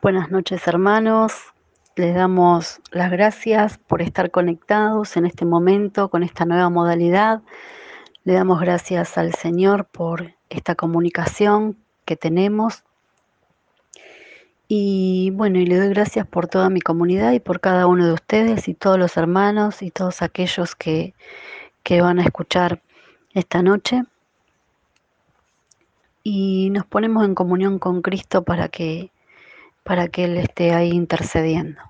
Buenas noches hermanos, les damos las gracias por estar conectados en este momento con esta nueva modalidad. Le damos gracias al Señor por esta comunicación que tenemos. Y bueno, y le doy gracias por toda mi comunidad y por cada uno de ustedes y todos los hermanos y todos aquellos que, que van a escuchar esta noche. Y nos ponemos en comunión con Cristo para que para que Él esté ahí intercediendo.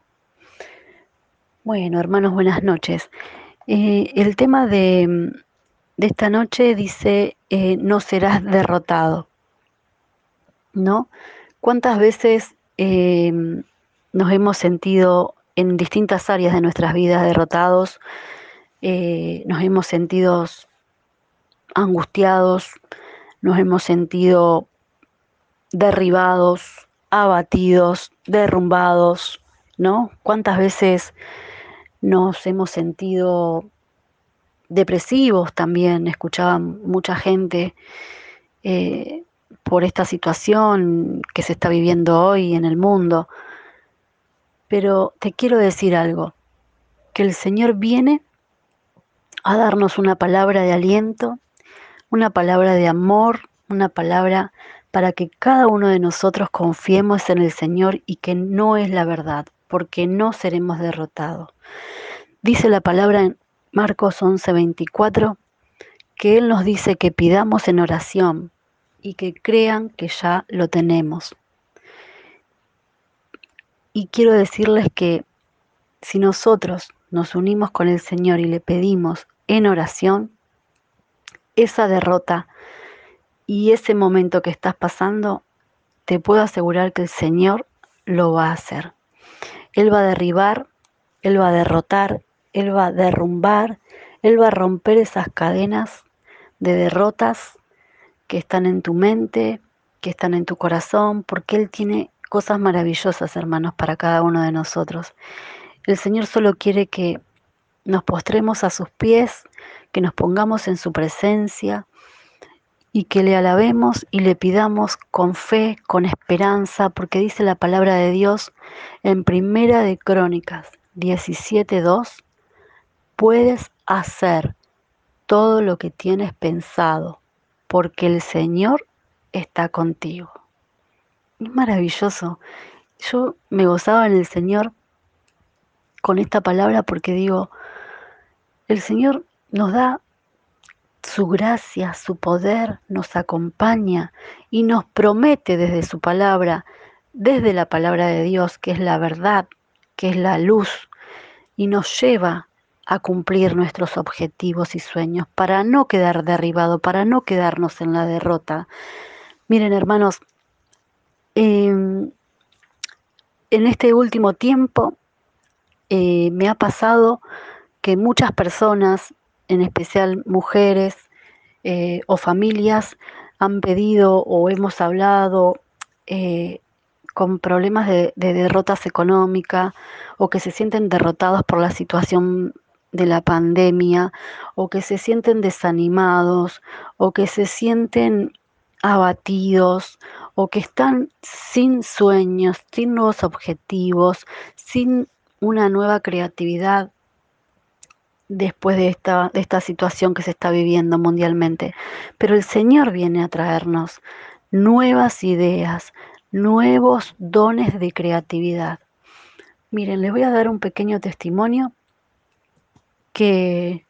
Bueno, hermanos, buenas noches. Eh, el tema de, esta noche dice, eh, no serás derrotado. ¿No? ¿Cuántas veces eh, nos hemos sentido en distintas áreas de nuestras vidas derrotados? nos hemos sentido angustiados, nos hemos sentido derribados, abatidos, derrumbados, ¿no? ¿Cuántas veces nos hemos sentido depresivos también? Escuchaba mucha gente eh, por esta situación que se está viviendo hoy en el mundo. Pero te quiero decir algo, que el Señor viene a darnos una palabra de aliento, una palabra de amor, una palabra para que cada uno de nosotros confiemos en el Señor y que no es la verdad, porque no seremos derrotados. Dice la palabra en Marcos 11:24 que Él nos dice que pidamos en oración y que crean que ya lo tenemos. Y quiero decirles que si nosotros nos unimos con el Señor y le pedimos en oración, esa derrota y ese momento que estás pasando, te puedo asegurar que el Señor lo va a hacer. Él va a derribar, Él va a derrotar, Él va a derrumbar, Él va a romper esas cadenas de derrotas que están en tu mente, que están en tu corazón, porque Él tiene cosas maravillosas, hermanos, para cada uno de nosotros. El Señor solo quiere que nos postremos a sus pies, que nos pongamos en su presencia, y que le alabemos y le pidamos con fe, con esperanza, porque dice la palabra de Dios en Primera de Crónicas 17:2, puedes hacer todo lo que tienes pensado, porque el Señor está contigo. Es maravilloso. Yo me gozaba en el Señor con esta palabra porque digo, el Señor nos da su gracia, su poder nos acompaña y nos promete desde su palabra, desde la palabra de Dios, que es la verdad, que es la luz, y nos lleva a cumplir nuestros objetivos y sueños para no quedar derribado, para no quedarnos en la derrota. Miren hermanos, em, en este último tiempo eh, me ha pasado que muchas personas en especial mujeres eh, o familias, han pedido o hemos hablado eh, con problemas de, de, derrotas económicas o que se sienten derrotados por la situación de la pandemia o que se sienten desanimados o que se sienten abatidos o que están sin sueños, sin nuevos objetivos, sin una nueva creatividad después de esta, de esta situación que se está viviendo mundialmente. Pero el Señor viene a traernos nuevas ideas, nuevos dones de creatividad. Miren, les voy a dar un pequeño testimonio que,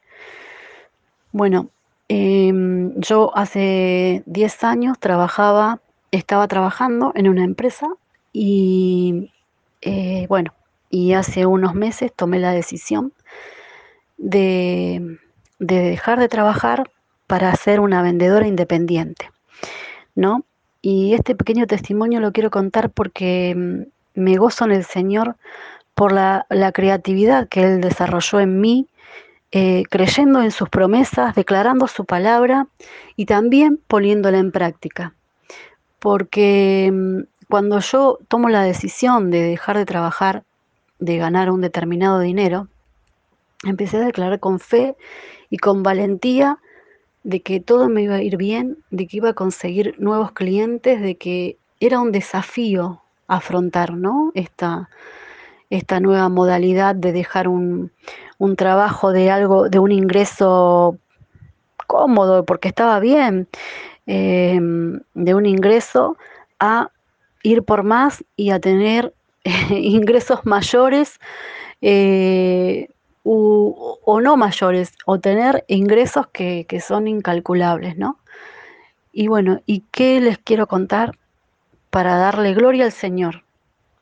bueno, em, yo hace 10 años trabajaba, estaba trabajando en una empresa y, eh, bueno, y hace unos meses tomé la decisión de, dejar de trabajar para ser una vendedora independiente, ¿no? Y este pequeño testimonio lo quiero contar porque mm, me gozo en el Señor por la, creatividad que Él desarrolló en mí, eh, creyendo en sus promesas, declarando su palabra y también poniéndola en práctica. Porque mm, cuando yo tomo la decisión de dejar de trabajar, de ganar un determinado dinero, empecé a declarar con fe y con valentía de que todo me iba a ir bien, de que iba a conseguir nuevos clientes, de que era un desafío afrontar, ¿no? Esta, esta nueva modalidad de dejar un, un trabajo de algo, de un ingreso cómodo, porque estaba bien, em, de un ingreso a ir por más y a tener ingresos mayores eh, o no mayores, o tener ingresos que, que son incalculables, ¿no? Y bueno, ¿y qué les quiero contar para darle gloria al Señor?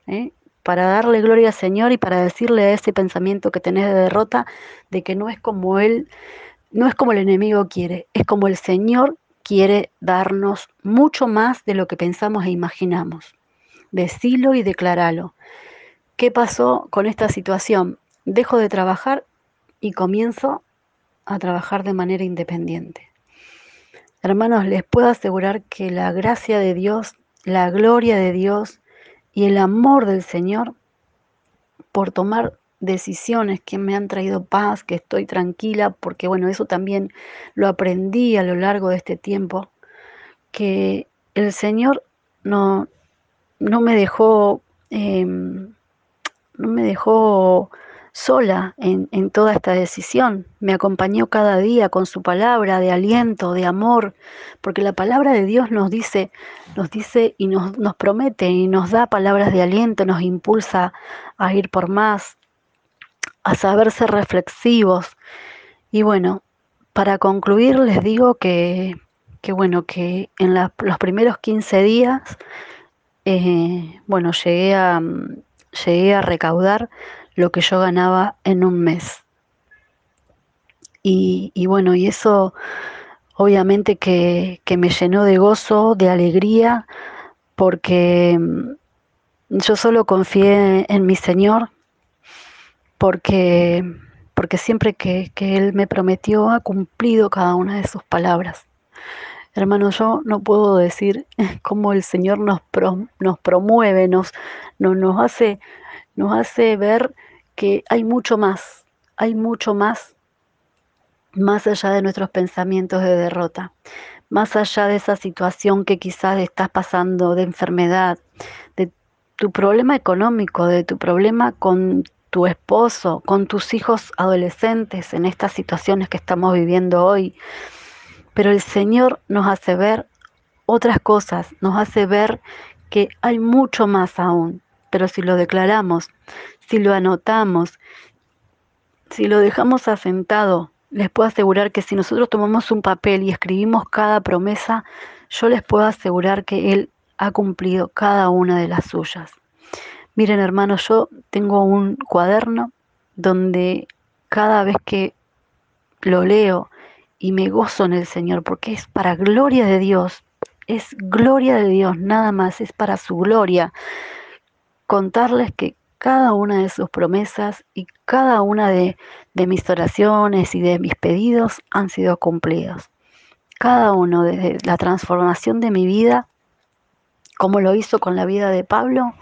¿eh? Para darle gloria al Señor y para decirle a ese pensamiento que tenés de derrota de que no es como Él, no es como el enemigo quiere, es como el Señor quiere darnos mucho más de lo que pensamos e imaginamos. Decilo y declaralo. ¿Qué pasó con esta situación? Dejo de trabajar y comienzo a trabajar de manera independiente. Hermanos, les puedo asegurar que la gracia de Dios, la gloria de Dios y el amor del Señor por tomar decisiones que me han traído paz, que estoy tranquila, porque bueno, eso también lo aprendí a lo largo de este tiempo, que el Señor no, no me dejó, em, no me dejó sola en, en, toda esta decisión. Me acompañó cada día con su palabra de aliento, de amor, porque la palabra de Dios nos dice, nos dice y nos, nos promete y nos da palabras de aliento, nos impulsa a ir por más, a saber ser reflexivos. Y bueno, para concluir les digo que, que bueno, que en los primeros 15 días, eh, bueno, llegué a, llegué a recaudar lo que yo ganaba en un mes. Y, bueno, y eso obviamente que, que, me llenó de gozo, de alegría, porque mm, yo solo confié en mi Señor, porque, porque siempre que, que Él me prometió ha cumplido cada una de sus palabras. Hermano, yo no puedo decir cómo el Señor nos, pro, nos promueve, nos, nos, nos, hace, nos hace ver que hay mucho más, hay mucho más, más allá de nuestros pensamientos de derrota, más allá de esa situación que quizás estás pasando de enfermedad, de tu problema económico, de tu problema con tu esposo, con tus hijos adolescentes en estas situaciones que estamos viviendo hoy. Pero el Señor nos hace ver otras cosas, nos hace ver que hay mucho más aún. Pero si lo declaramos, si lo anotamos, si lo dejamos asentado, les puedo asegurar que si nosotros tomamos un papel y escribimos cada promesa, yo les puedo asegurar que Él ha cumplido cada una de las suyas. Miren hermanos, yo tengo un cuaderno donde cada vez que lo leo y me gozo en el Señor, porque es para gloria de Dios, es gloria de Dios, nada más, es para su gloria, contarles que cada una de sus promesas y cada una de, mis oraciones y de mis pedidos han sido cumplidos. Cada uno, desde la transformación de mi vida, como lo hizo con la vida de Pablo,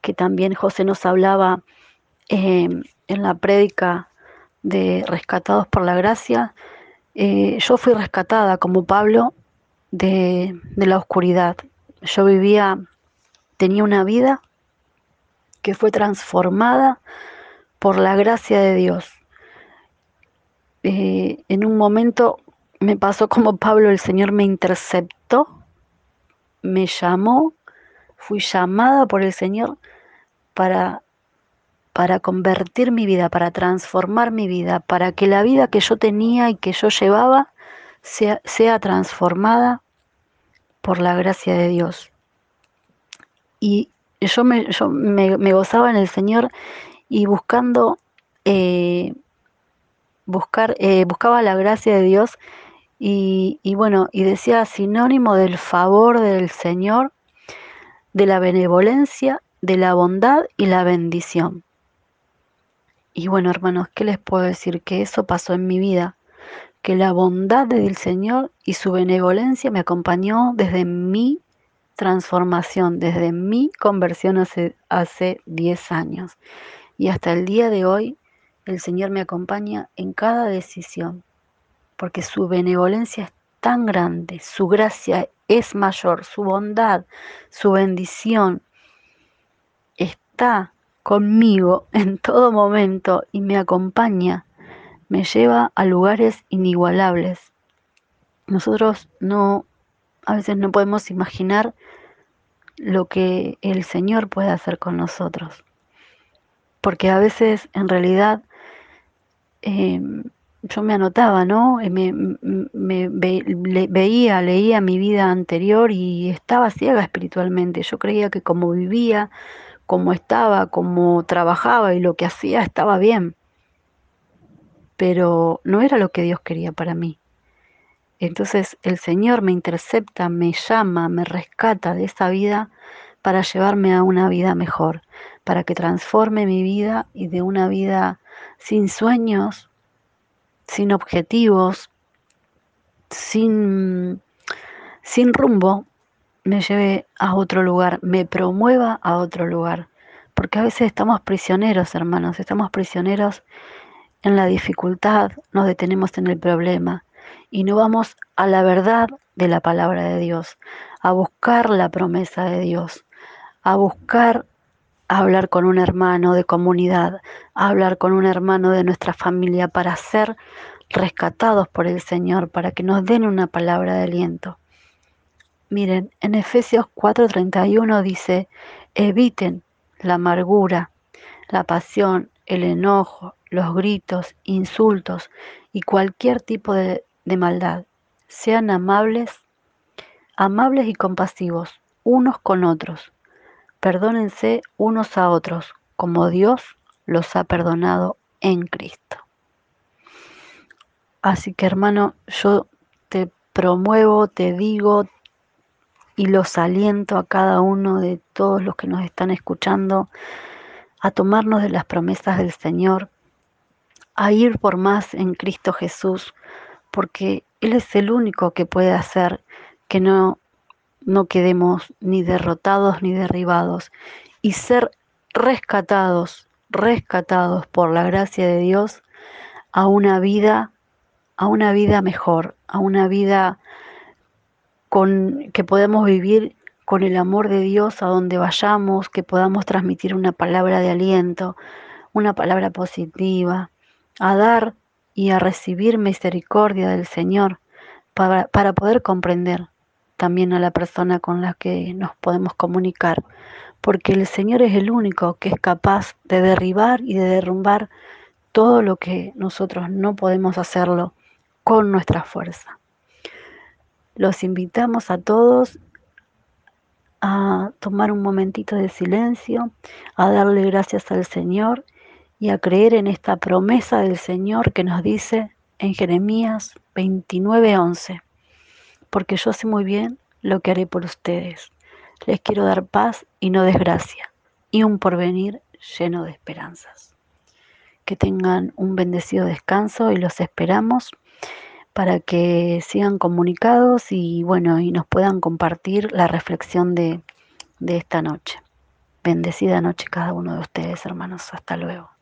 que también José nos hablaba eh, en la prédica de Rescatados por la Gracia, eh, yo fui rescatada como Pablo de la oscuridad. Yo vivía, tenía una vida que fue transformada por la gracia de Dios. En un momento me pasó como Pablo, el Señor me interceptó, me llamó, fui llamada por el Señor para, para convertir mi vida, para transformar mi vida, para que la vida que yo tenía y que yo llevaba sea, sea transformada por la gracia de Dios. Y yo me, gozaba en el Señor y buscando, eh, buscar, eh, buscaba la gracia de Dios y, y, bueno, y decía sinónimo del favor del Señor, de la benevolencia, de la bondad y la bendición. Y bueno, hermanos, ¿qué les puedo decir? Que eso pasó en mi vida, que la bondad del Señor y su benevolencia me acompañó desde mi transformación desde mi conversión hace, hace 10 años. Y hasta el día de hoy el Señor me acompaña en cada decisión, porque su benevolencia es tan grande, su gracia es mayor, su bondad, su bendición está conmigo en todo momento y me acompaña, me lleva a lugares inigualables. Nosotros no, a veces no podemos imaginar lo que el Señor puede hacer con nosotros. Porque a veces en realidad em, yo me anotaba, ¿no? Me, me veía, leía mi vida anterior y estaba ciega espiritualmente. Yo creía que como vivía, como estaba, como trabajaba y lo que hacía estaba bien. Pero no era lo que Dios quería para mí. Entonces el Señor me intercepta, me llama, me rescata de esa vida para llevarme a una vida mejor, para que transforme mi vida y de una vida sin sueños, sin objetivos, sin, sin rumbo, me lleve a otro lugar, me promueva a otro lugar. Porque a veces estamos prisioneros, hermanos, estamos prisioneros en la dificultad, nos detenemos en el problema y no vamos a la verdad de la palabra de Dios, a buscar la promesa de Dios, a buscar hablar con un hermano de comunidad, a hablar con un hermano de nuestra familia para ser rescatados por el Señor, para que nos den una palabra de aliento. Miren, en Efesios 4:31 dice, eviten la amargura, la pasión, el enojo, los gritos, insultos y cualquier tipo de, de maldad. Sean amables, amables y compasivos unos con otros. Perdónense unos a otros, como Dios los ha perdonado en Cristo. Así que hermano, yo te promuevo, te digo y los aliento a cada uno de todos los que nos están escuchando a tomarnos de las promesas del Señor, a ir por más en Cristo Jesús, porque Él es el único que puede hacer que no, no quedemos ni derrotados ni derribados y ser rescatados, rescatados por la gracia de Dios a una vida, a una vida mejor, a una vida con que podamos vivir con el amor de Dios a donde vayamos, que podamos transmitir una palabra de aliento, una palabra positiva, a dar y a recibir misericordia del Señor para, para poder comprender también a la persona con la que nos podemos comunicar, porque el Señor es el único que es capaz de derribar y de derrumbar todo lo que nosotros no podemos hacerlo con nuestra fuerza. Los invitamos a todos a tomar un momentito de silencio, a darle gracias al Señor y a creer en esta promesa del Señor que nos dice en Jeremías 29:11, porque yo sé muy bien lo que haré por ustedes. Les quiero dar paz y no desgracia, y un porvenir lleno de esperanzas. Que tengan un bendecido descanso y los esperamos para que sigan comunicados y bueno, y nos puedan compartir la reflexión de, de esta noche. Bendecida noche cada uno de ustedes, hermanos. Hasta luego.